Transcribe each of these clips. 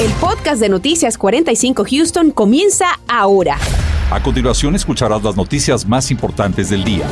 El podcast de Noticias 45 Houston comienza ahora. A continuación escucharás las noticias más importantes del día.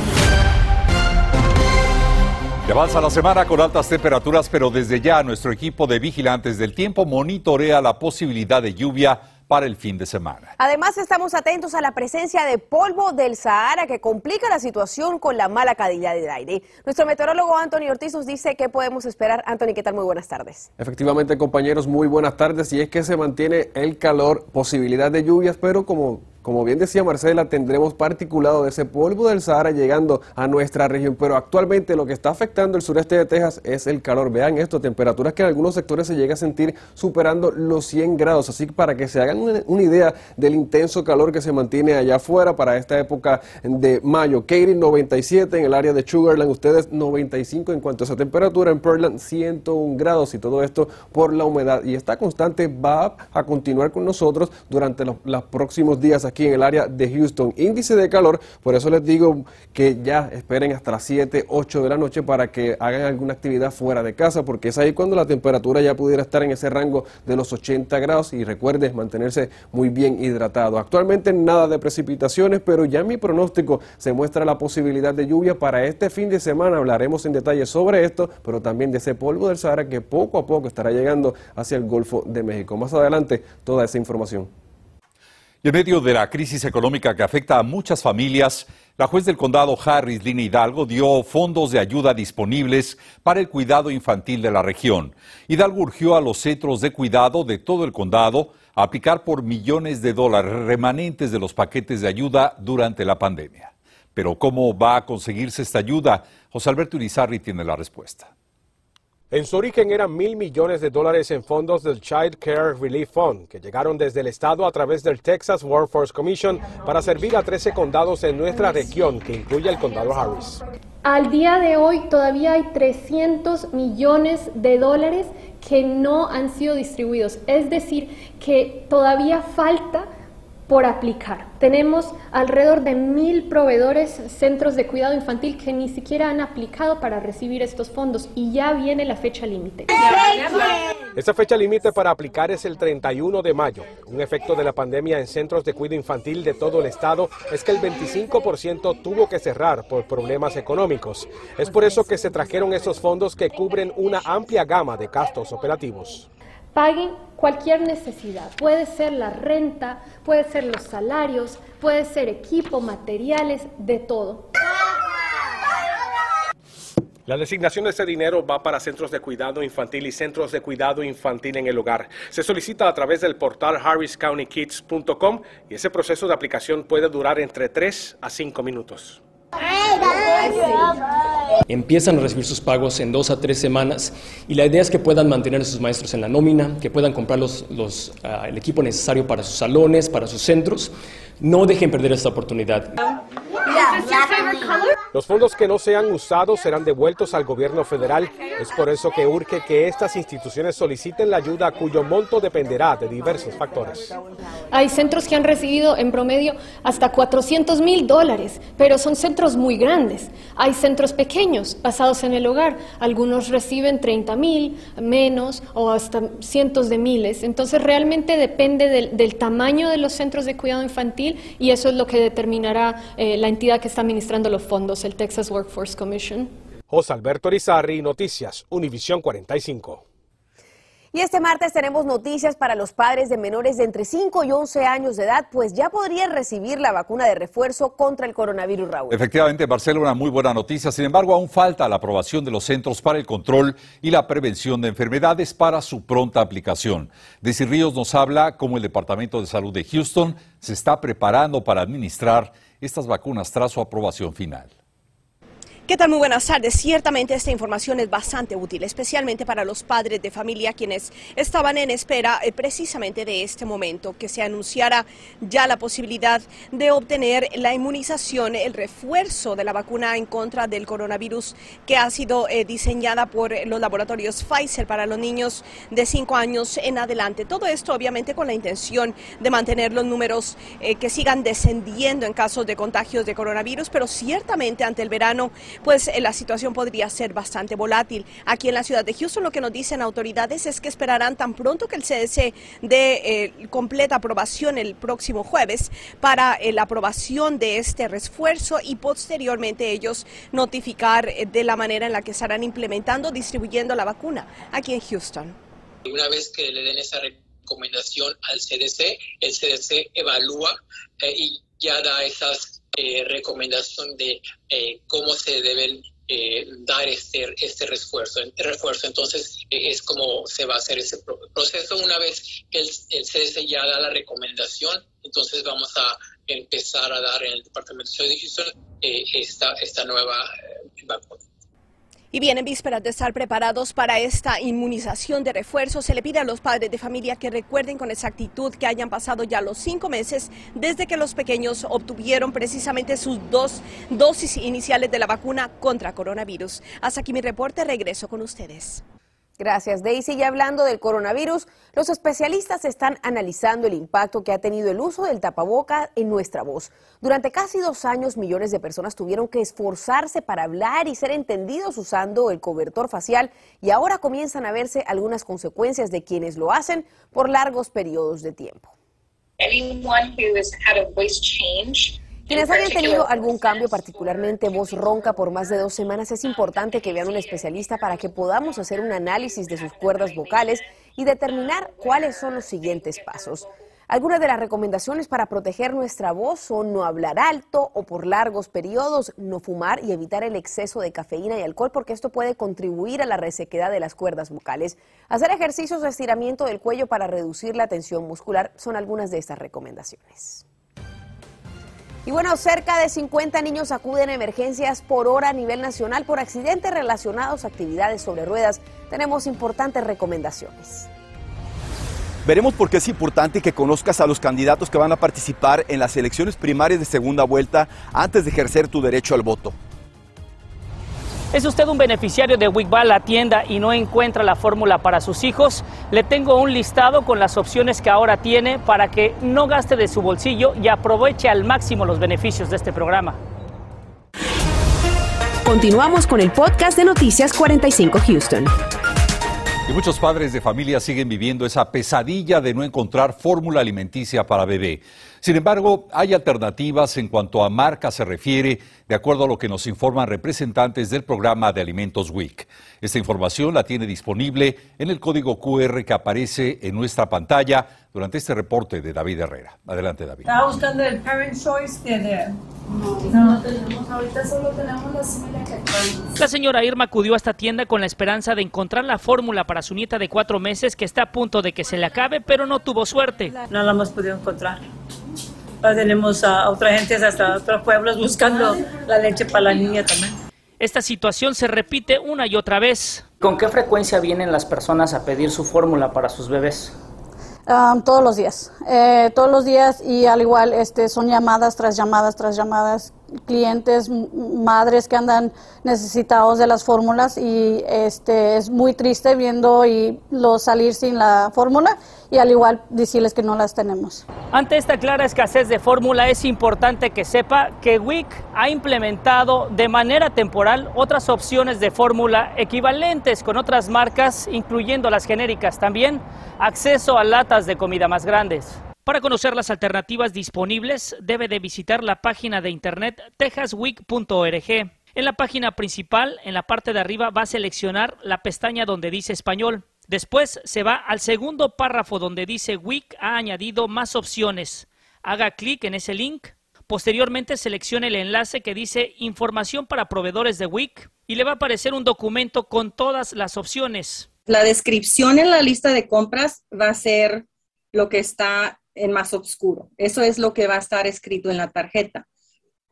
Ya avanza la semana con altas temperaturas, pero desde ya nuestro equipo de vigilantes del tiempo monitorea la posibilidad de lluvia para el fin de semana. Además, estamos atentos a la presencia de polvo del Sahara que complica la situación con la mala calidad del aire. Nuestro meteorólogo Anthony Ortiz nos dice qué podemos esperar. Anthony, ¿qué tal? Muy buenas tardes. Efectivamente, compañeros, muy buenas tardes. Y es que se mantiene el calor, posibilidad de lluvias, pero como como bien decía Marcela, tendremos particulado de ese polvo del Sahara llegando a nuestra región, pero actualmente lo que está afectando el sureste de Texas es el calor. Vean esto, temperaturas que en algunos sectores se llega a sentir superando los 100 grados. Así que para que se hagan una, idea del intenso calor que se mantiene allá afuera para esta época de mayo. Katy 97 en el área de Sugarland, ustedes 95 en cuanto a esa temperatura, en Pearland 101 grados y todo esto por la humedad. Y esta constante va a continuar con nosotros durante los, los próximos días aquí en el área de Houston. Índice de calor, por eso les digo que ya esperen hasta las 7, 8 de la noche para que hagan alguna actividad fuera de casa, porque es ahí cuando la temperatura ya pudiera estar en ese rango de los 80 grados y recuerden mantenerse muy bien hidratado. Actualmente nada de precipitaciones, pero ya mi pronóstico se muestra la posibilidad de lluvia para este fin de semana. Hablaremos en detalle sobre esto, pero también de ese polvo del Sahara que poco a poco estará llegando hacia el Golfo de México. Más adelante, toda esa información. Y en medio de la crisis económica que afecta a muchas familias, la juez del condado Harris, Lina Hidalgo, dio fondos de ayuda disponibles para el cuidado infantil de la región. Hidalgo urgió a los centros de cuidado de todo el condado a aplicar por millones de dólares remanentes de los paquetes de ayuda durante la pandemia. Pero ¿cómo va a conseguirse esta ayuda? José Alberto Urizarri tiene la respuesta. En su origen eran mil millones de dólares en fondos del Child Care Relief Fund, que llegaron desde el Estado a través del Texas Workforce Commission para servir a 13 condados en nuestra región, que incluye el condado Harris. Al día de hoy todavía hay 300 millones de dólares que no han sido distribuidos, es decir, que todavía falta por aplicar. Tenemos alrededor de mil proveedores, centros de cuidado infantil que ni siquiera han aplicado para recibir estos fondos y ya viene la fecha límite. Esta fecha límite para aplicar es el 31 de mayo. Un efecto de la pandemia en centros de cuidado infantil de todo el estado es que el 25% tuvo que cerrar por problemas económicos. Es por eso que se trajeron esos fondos que cubren una amplia gama de gastos operativos paguen cualquier necesidad. Puede ser la renta, puede ser los salarios, puede ser equipo, materiales, de todo. La designación de ese dinero va para centros de cuidado infantil y centros de cuidado infantil en el hogar. Se solicita a través del portal harriscountykids.com y ese proceso de aplicación puede durar entre 3 a 5 minutos. Empiezan a recibir sus pagos en dos a tres semanas y la idea es que puedan mantener a sus maestros en la nómina, que puedan comprar los, ah, el equipo necesario para sus salones, para sus centros. No dejen perder esta oportunidad. Los fondos que no sean usados serán devueltos al gobierno federal. Es por eso que urge que estas instituciones soliciten la ayuda cuyo monto dependerá de diversos factores. Hay centros que han recibido en promedio hasta 400 mil dólares, pero son centros muy grandes. Hay centros pequeños basados en el hogar. Algunos reciben 30 mil, menos o hasta cientos de miles. Entonces realmente depende del, tamaño de los centros de cuidado infantil y eso es lo que determinará eh, la entidad que está administrando los fondos, el Texas Workforce Commission. José Alberto Rizarri, Noticias, Univisión 45. Y este martes tenemos noticias para los padres de menores de entre 5 y 11 años de edad, pues ya podrían recibir la vacuna de refuerzo contra el coronavirus, Raúl. Efectivamente, Marcelo, una muy buena noticia. Sin embargo, aún falta la aprobación de los Centros para el Control y la Prevención de Enfermedades para su pronta aplicación. Desi Ríos nos habla cómo el Departamento de Salud de Houston se está preparando para administrar estas vacunas tras su aprobación final. ¿Qué tal? Muy buenas tardes. Ciertamente esta información es bastante útil, especialmente para los padres de familia quienes estaban en espera eh, precisamente de este momento, que se anunciara ya la posibilidad de obtener la inmunización, el refuerzo de la vacuna en contra del coronavirus que ha sido eh, diseñada por los laboratorios Pfizer para los niños de 5 años en adelante. Todo esto obviamente con la intención de mantener los números eh, que sigan descendiendo en casos de contagios de coronavirus, pero ciertamente ante el verano pues eh, la situación podría ser bastante volátil. Aquí en la ciudad de Houston lo que nos dicen autoridades es que esperarán tan pronto que el CDC dé eh, completa aprobación el próximo jueves para eh, la aprobación de este refuerzo y posteriormente ellos notificar de la manera en la que estarán implementando, distribuyendo la vacuna aquí en Houston. Una vez que le den esa recomendación al CDC, el CDC evalúa y ya da esas eh, recomendación de eh, cómo se deben eh, dar este, este refuerzo. refuerzo. Entonces, eh, es como se va a hacer ese proceso. Una vez que el, el CDC ya da la recomendación, entonces vamos a empezar a dar en el Departamento de Salud esta, esta nueva vacuna. Y bien, en vísperas de estar preparados para esta inmunización de refuerzo, se le pide a los padres de familia que recuerden con exactitud que hayan pasado ya los cinco meses desde que los pequeños obtuvieron precisamente sus dos dosis iniciales de la vacuna contra coronavirus. Hasta aquí mi reporte, regreso con ustedes. Gracias, Daisy. Y hablando del coronavirus, los especialistas están analizando el impacto que ha tenido el uso del tapaboca en nuestra voz. Durante casi dos años, millones de personas tuvieron que esforzarse para hablar y ser entendidos usando el cobertor facial y ahora comienzan a verse algunas consecuencias de quienes lo hacen por largos periodos de tiempo. Quienes hayan tenido algún cambio, particularmente voz ronca por más de dos semanas, es importante que vean un especialista para que podamos hacer un análisis de sus cuerdas vocales y determinar cuáles son los siguientes pasos. Algunas de las recomendaciones para proteger nuestra voz son no hablar alto o por largos periodos, no fumar y evitar el exceso de cafeína y alcohol porque esto puede contribuir a la resequedad de las cuerdas vocales. Hacer ejercicios de estiramiento del cuello para reducir la tensión muscular son algunas de estas recomendaciones. Y bueno, cerca de 50 niños acuden a emergencias por hora a nivel nacional por accidentes relacionados a actividades sobre ruedas. Tenemos importantes recomendaciones. Veremos por qué es importante que conozcas a los candidatos que van a participar en las elecciones primarias de segunda vuelta antes de ejercer tu derecho al voto. ¿Es usted un beneficiario de WIC? la tienda y no encuentra la fórmula para sus hijos? Le tengo un listado con las opciones que ahora tiene para que no gaste de su bolsillo y aproveche al máximo los beneficios de este programa. Continuamos con el podcast de Noticias 45 Houston. Y muchos padres de familia siguen viviendo esa pesadilla de no encontrar fórmula alimenticia para bebé. Sin embargo, hay alternativas en cuanto a marca se refiere, de acuerdo a lo que nos informan representantes del programa de alimentos WIC. Esta información la tiene disponible en el código QR que aparece en nuestra pantalla durante este reporte de David Herrera. Adelante, David. Estaba buscando el Parent Choice de... No, no tenemos, ahorita solo tenemos la La señora Irma acudió a esta tienda con la esperanza de encontrar la fórmula para su nieta de cuatro meses que está a punto de que se le acabe, pero no tuvo suerte. No la hemos podido encontrar tenemos a otra gente hasta otros pueblos buscando la leche para la niña también. Esta situación se repite una y otra vez. ¿Con qué frecuencia vienen las personas a pedir su fórmula para sus bebés? Um, todos los días, eh, todos los días y al igual este, son llamadas tras llamadas tras llamadas, clientes, madres que andan necesitados de las fórmulas y este, es muy triste viendo y los salir sin la fórmula y al igual decirles que no las tenemos. Ante esta clara escasez de fórmula es importante que sepa que WIC ha implementado de manera temporal otras opciones de fórmula equivalentes con otras marcas, incluyendo las genéricas también, acceso a latas de comida más grandes. Para conocer las alternativas disponibles, debe de visitar la página de internet texasweek.org. En la página principal, en la parte de arriba, va a seleccionar la pestaña donde dice español. Después se va al segundo párrafo donde dice WIC ha añadido más opciones. Haga clic en ese link. Posteriormente seleccione el enlace que dice Información para proveedores de WIC y le va a aparecer un documento con todas las opciones. La descripción en la lista de compras va a ser lo que está en más oscuro. Eso es lo que va a estar escrito en la tarjeta.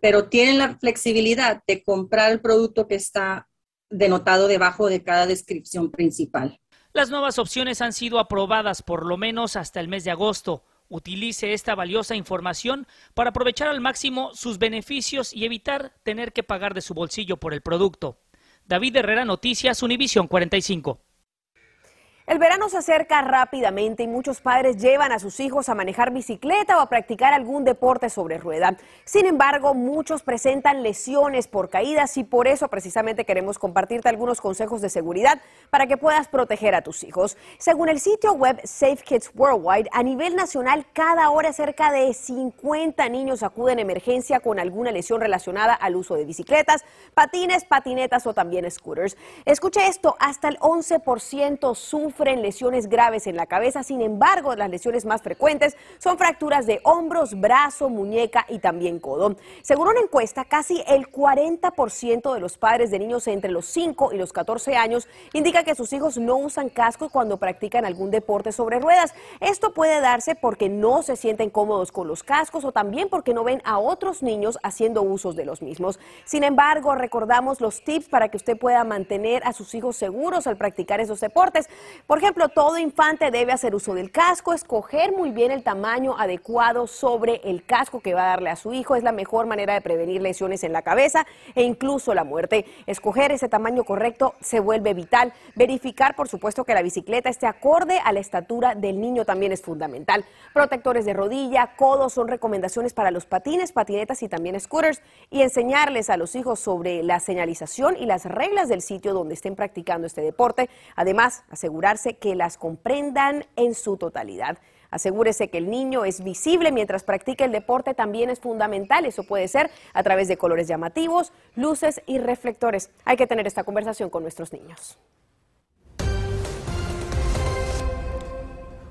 Pero tienen la flexibilidad de comprar el producto que está denotado debajo de cada descripción principal. Las nuevas opciones han sido aprobadas por lo menos hasta el mes de agosto. Utilice esta valiosa información para aprovechar al máximo sus beneficios y evitar tener que pagar de su bolsillo por el producto. David Herrera, Noticias, Univisión 45. El verano se acerca rápidamente y muchos padres llevan a sus hijos a manejar bicicleta o a practicar algún deporte sobre rueda. Sin embargo, muchos presentan lesiones por caídas y por eso precisamente queremos compartirte algunos consejos de seguridad para que puedas proteger a tus hijos. Según el sitio web Safe Kids Worldwide, a nivel nacional cada hora cerca de 50 niños acuden a emergencia con alguna lesión relacionada al uso de bicicletas, patines, patinetas o también scooters. Escuche esto, hasta el 11% sufre sufren lesiones graves en la cabeza. Sin embargo, las lesiones más frecuentes son fracturas de hombros, brazo, muñeca y también codo. Según una encuesta, casi el 40% de los padres de niños entre los 5 y los 14 años indica que sus hijos no usan casco cuando practican algún deporte sobre ruedas. Esto puede darse porque no se sienten cómodos con los cascos o también porque no ven a otros niños haciendo usos de los mismos. Sin embargo, recordamos los tips para que usted pueda mantener a sus hijos seguros al practicar esos deportes. Por ejemplo, todo infante debe hacer uso del casco, escoger muy bien el tamaño adecuado sobre el casco que va a darle a su hijo. Es la mejor manera de prevenir lesiones en la cabeza e incluso la muerte. Escoger ese tamaño correcto se vuelve vital. Verificar, por supuesto, que la bicicleta esté acorde a la estatura del niño también es fundamental. Protectores de rodilla, codos son recomendaciones para los patines, patinetas y también scooters. Y enseñarles a los hijos sobre la señalización y las reglas del sitio donde estén practicando este deporte. Además, asegurar que las comprendan en su totalidad. Asegúrese que el niño es visible mientras practica el deporte, también es fundamental. Eso puede ser a través de colores llamativos, luces y reflectores. Hay que tener esta conversación con nuestros niños.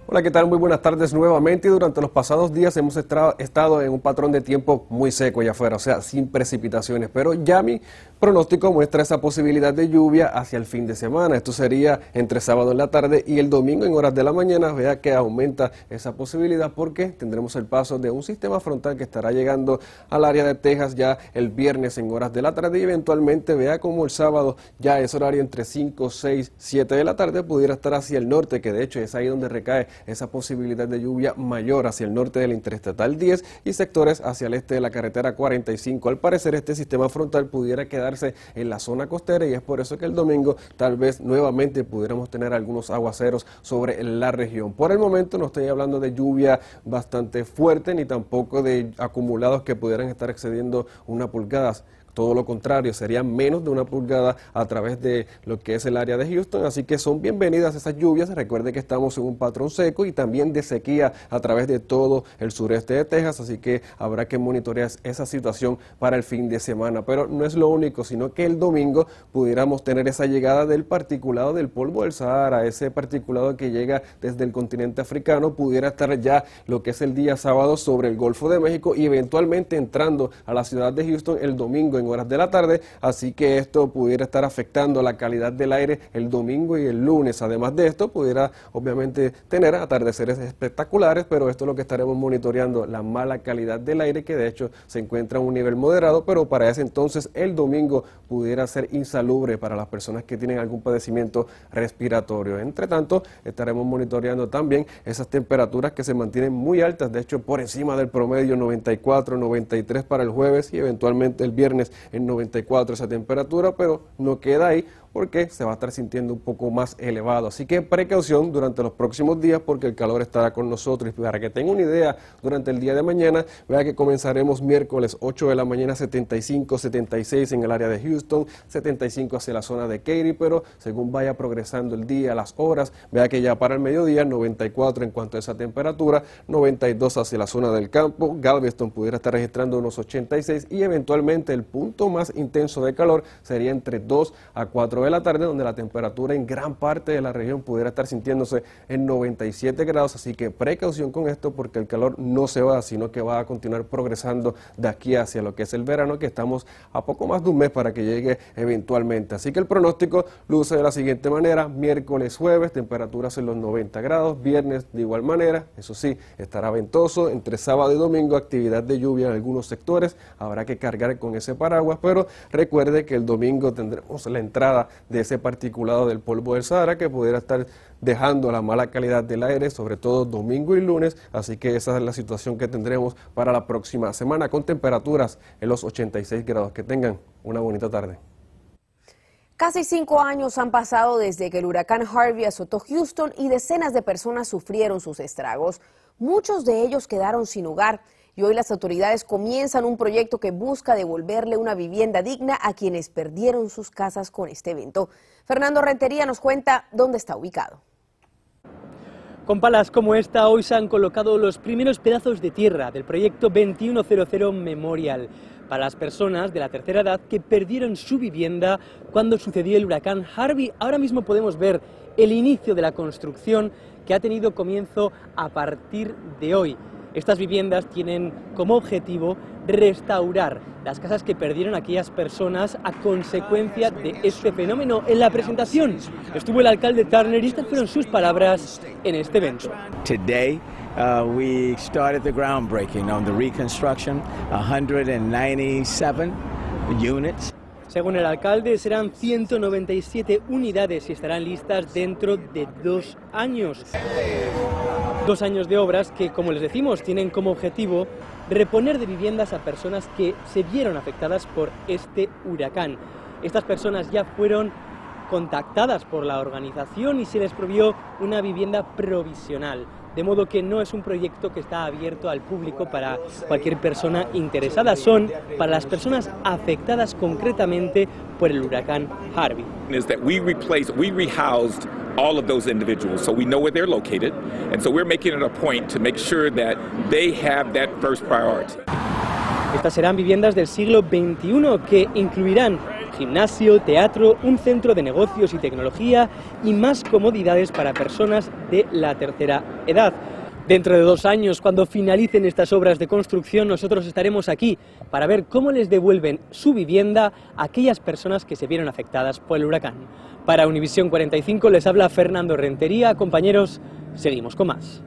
Hola, ¿qué tal? Muy buenas tardes nuevamente. Durante los pasados días hemos estado en un patrón de tiempo muy seco allá afuera, o sea, sin precipitaciones. Pero ya mi pronóstico muestra esa posibilidad de lluvia hacia el fin de semana. Esto sería entre sábado en la tarde y el domingo en horas de la mañana. Vea que aumenta esa posibilidad porque tendremos el paso de un sistema frontal que estará llegando al área de Texas ya el viernes en horas de la tarde y eventualmente vea como el sábado ya es horario entre 5, 6, 7 de la tarde pudiera estar hacia el norte, que de hecho es ahí donde recae esa posibilidad de lluvia mayor hacia el norte del Interestatal 10 y sectores hacia el este de la carretera 45. Al parecer este sistema frontal pudiera quedarse en la zona costera y es por eso que el domingo tal vez nuevamente pudiéramos tener algunos aguaceros sobre la región. Por el momento no estoy hablando de lluvia bastante fuerte ni tampoco de acumulados que pudieran estar excediendo una pulgada. Todo lo contrario, serían menos de una pulgada a través de lo que es el área de Houston, así que son bienvenidas esas lluvias. Recuerde que estamos en un patrón seco y también de sequía a través de todo el sureste de Texas, así que habrá que monitorear esa situación para el fin de semana. Pero no es lo único, sino que el domingo pudiéramos tener esa llegada del particulado del polvo del Sahara, ese particulado que llega desde el continente africano, pudiera estar ya lo que es el día sábado sobre el Golfo de México y eventualmente entrando a la ciudad de Houston el domingo horas de la tarde, así que esto pudiera estar afectando la calidad del aire el domingo y el lunes. Además de esto, pudiera obviamente tener atardeceres espectaculares, pero esto es lo que estaremos monitoreando, la mala calidad del aire, que de hecho se encuentra a un nivel moderado, pero para ese entonces el domingo pudiera ser insalubre para las personas que tienen algún padecimiento respiratorio. Entre tanto, estaremos monitoreando también esas temperaturas que se mantienen muy altas, de hecho por encima del promedio 94, 93 para el jueves y eventualmente el viernes en 94 esa temperatura, pero no queda ahí porque se va a estar sintiendo un poco más elevado. Así que precaución durante los próximos días porque el calor estará con nosotros. Y para que tenga una idea, durante el día de mañana, vea que comenzaremos miércoles 8 de la mañana 75, 76 en el área de Houston, 75 hacia la zona de Katy, pero según vaya progresando el día, las horas, vea que ya para el mediodía 94 en cuanto a esa temperatura, 92 hacia la zona del campo, Galveston pudiera estar registrando unos 86 y eventualmente el punto más intenso de calor sería entre 2 a 4 de la tarde, donde la temperatura en gran parte de la región pudiera estar sintiéndose en 97 grados, así que precaución con esto porque el calor no se va, sino que va a continuar progresando de aquí hacia lo que es el verano, que estamos a poco más de un mes para que llegue eventualmente. Así que el pronóstico luce de la siguiente manera, miércoles, jueves, temperaturas en los 90 grados, viernes de igual manera, eso sí, estará ventoso, entre sábado y domingo actividad de lluvia en algunos sectores, habrá que cargar con ese paraguas, pero recuerde que el domingo tendremos la entrada de ese particulado del polvo del Sahara que pudiera estar dejando la mala calidad del aire, sobre todo domingo y lunes, así que esa es la situación que tendremos para la próxima semana con temperaturas en los 86 grados. Que tengan una bonita tarde. Casi cinco años han pasado desde que el huracán Harvey azotó Houston y decenas de personas sufrieron sus estragos. Muchos de ellos quedaron sin hogar y hoy las autoridades comienzan un proyecto que busca devolverle una vivienda digna a quienes perdieron sus casas con este evento. Fernando Rentería nos cuenta dónde está ubicado. Con palas como esta, hoy se han colocado los primeros pedazos de tierra del proyecto 2100 Memorial para las personas de la tercera edad que perdieron su vivienda cuando sucedió el huracán Harvey. Ahora mismo podemos ver el inicio de la construcción que ha tenido comienzo a partir de hoy. Estas viviendas tienen como objetivo restaurar las casas que perdieron aquellas personas a consecuencia de este fenómeno. En la presentación estuvo el alcalde Turner y estas fueron sus palabras en este evento. Today, uh, we started the groundbreaking on the reconstruction, 197 units. Según el alcalde, serán 197 unidades y estarán listas dentro de dos años. Dos años de obras que, como les decimos, tienen como objetivo reponer de viviendas a personas que se vieron afectadas por este huracán. Estas personas ya fueron contactadas por la organización y se les provió una vivienda provisional. De modo que no es un proyecto que está abierto al público para cualquier persona interesada, son para las personas afectadas concretamente por el huracán Harvey. all of those individuals so we know where they're located and so we're making it a point to make sure that they have that first priority. Estas serán viviendas del siglo XXI que incluirán gimnasio, teatro, un centro de negocios y tecnología y más comodidades para personas de la tercera edad. Dentro de dos años, cuando finalicen estas obras de construcción, nosotros estaremos aquí para ver cómo les devuelven su vivienda a aquellas personas que se vieron afectadas por el huracán. Para Univisión 45 les habla Fernando Rentería. Compañeros, seguimos con más.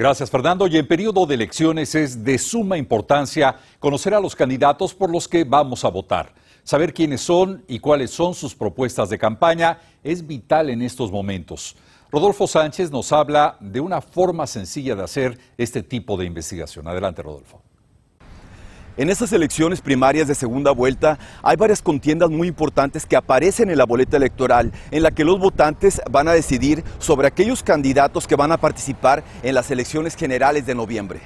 Gracias, Fernando. Y en periodo de elecciones es de suma importancia conocer a los candidatos por los que vamos a votar. Saber quiénes son y cuáles son sus propuestas de campaña es vital en estos momentos. Rodolfo Sánchez nos habla de una forma sencilla de hacer este tipo de investigación. Adelante, Rodolfo. En estas elecciones primarias de segunda vuelta hay varias contiendas muy importantes que aparecen en la boleta electoral en la que los votantes van a decidir sobre aquellos candidatos que van a participar en las elecciones generales de noviembre.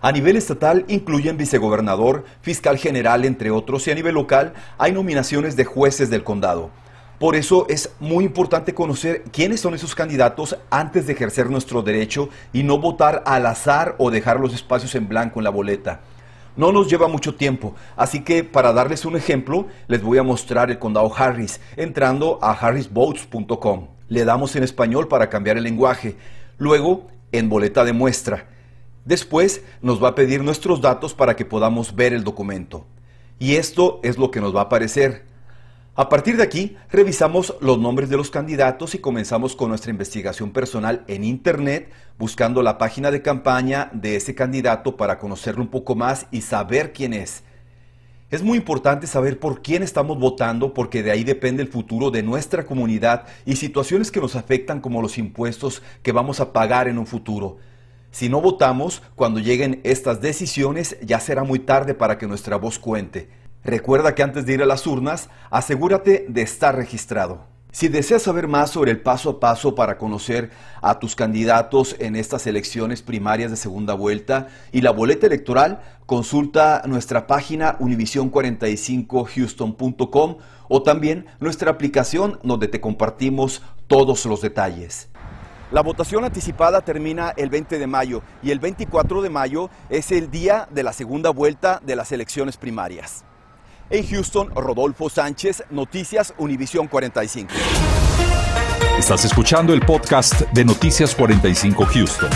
A nivel estatal incluyen vicegobernador, fiscal general, entre otros, y a nivel local hay nominaciones de jueces del condado. Por eso es muy importante conocer quiénes son esos candidatos antes de ejercer nuestro derecho y no votar al azar o dejar los espacios en blanco en la boleta. No nos lleva mucho tiempo, así que para darles un ejemplo, les voy a mostrar el condado Harris, entrando a harrisvotes.com. Le damos en español para cambiar el lenguaje, luego en boleta de muestra. Después nos va a pedir nuestros datos para que podamos ver el documento. Y esto es lo que nos va a aparecer. A partir de aquí, revisamos los nombres de los candidatos y comenzamos con nuestra investigación personal en Internet, buscando la página de campaña de ese candidato para conocerlo un poco más y saber quién es. Es muy importante saber por quién estamos votando porque de ahí depende el futuro de nuestra comunidad y situaciones que nos afectan como los impuestos que vamos a pagar en un futuro. Si no votamos, cuando lleguen estas decisiones ya será muy tarde para que nuestra voz cuente. Recuerda que antes de ir a las urnas, asegúrate de estar registrado. Si deseas saber más sobre el paso a paso para conocer a tus candidatos en estas elecciones primarias de segunda vuelta y la boleta electoral, consulta nuestra página univision45houston.com o también nuestra aplicación donde te compartimos todos los detalles. La votación anticipada termina el 20 de mayo y el 24 de mayo es el día de la segunda vuelta de las elecciones primarias. En Houston, Rodolfo Sánchez, Noticias Univisión 45. Estás escuchando el podcast de Noticias 45 Houston.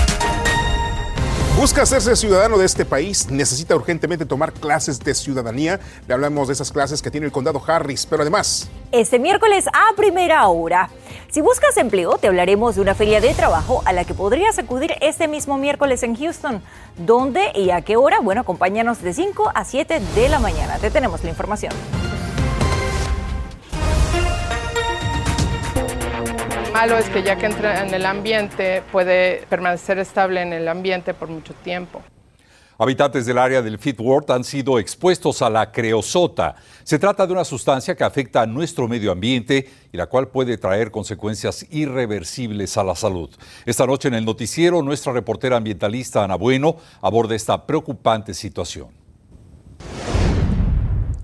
Busca hacerse ciudadano de este país, necesita urgentemente tomar clases de ciudadanía. Le hablamos de esas clases que tiene el condado Harris, pero además... Este miércoles a primera hora. Si buscas empleo, te hablaremos de una feria de trabajo a la que podrías acudir este mismo miércoles en Houston. ¿Dónde y a qué hora? Bueno, acompáñanos de 5 a 7 de la mañana. Te tenemos la información. malo es que ya que entra en el ambiente puede permanecer estable en el ambiente por mucho tiempo. Habitantes del área del Ward han sido expuestos a la creosota. Se trata de una sustancia que afecta a nuestro medio ambiente y la cual puede traer consecuencias irreversibles a la salud. Esta noche en el noticiero, nuestra reportera ambientalista Ana Bueno aborda esta preocupante situación.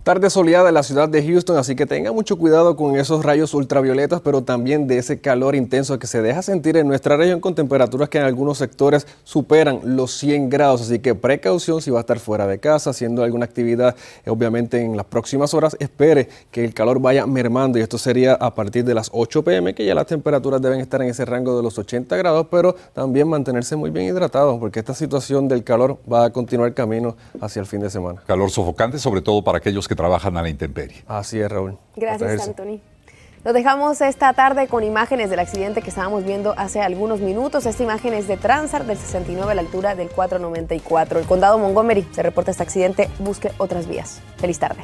Tarde soleada en la ciudad de Houston, así que tenga mucho cuidado con esos rayos ultravioletas, pero también de ese calor intenso que se deja sentir en nuestra región con temperaturas que en algunos sectores superan los 100 grados. Así que precaución si va a estar fuera de casa, haciendo alguna actividad, eh, obviamente en las próximas horas. Espere que el calor vaya mermando y esto sería a partir de las 8 pm, que ya las temperaturas deben estar en ese rango de los 80 grados, pero también mantenerse muy bien hidratados, porque esta situación del calor va a continuar camino hacia el fin de semana. Calor sofocante, sobre todo para aquellos que trabajan a la intemperie. Así es, Raúl. Gracias, Anthony. Lo dejamos esta tarde con imágenes del accidente que estábamos viendo hace algunos minutos. Esta imagen es de Transar del 69 a la altura del 494. El condado Montgomery se reporta este accidente. Busque otras vías. Feliz tarde.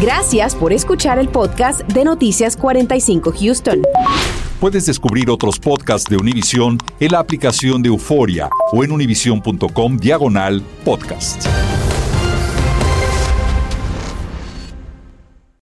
Gracias por escuchar el podcast de Noticias 45 Houston. Puedes descubrir otros podcasts de Univision en la aplicación de Euforia o en univision.com diagonal podcast.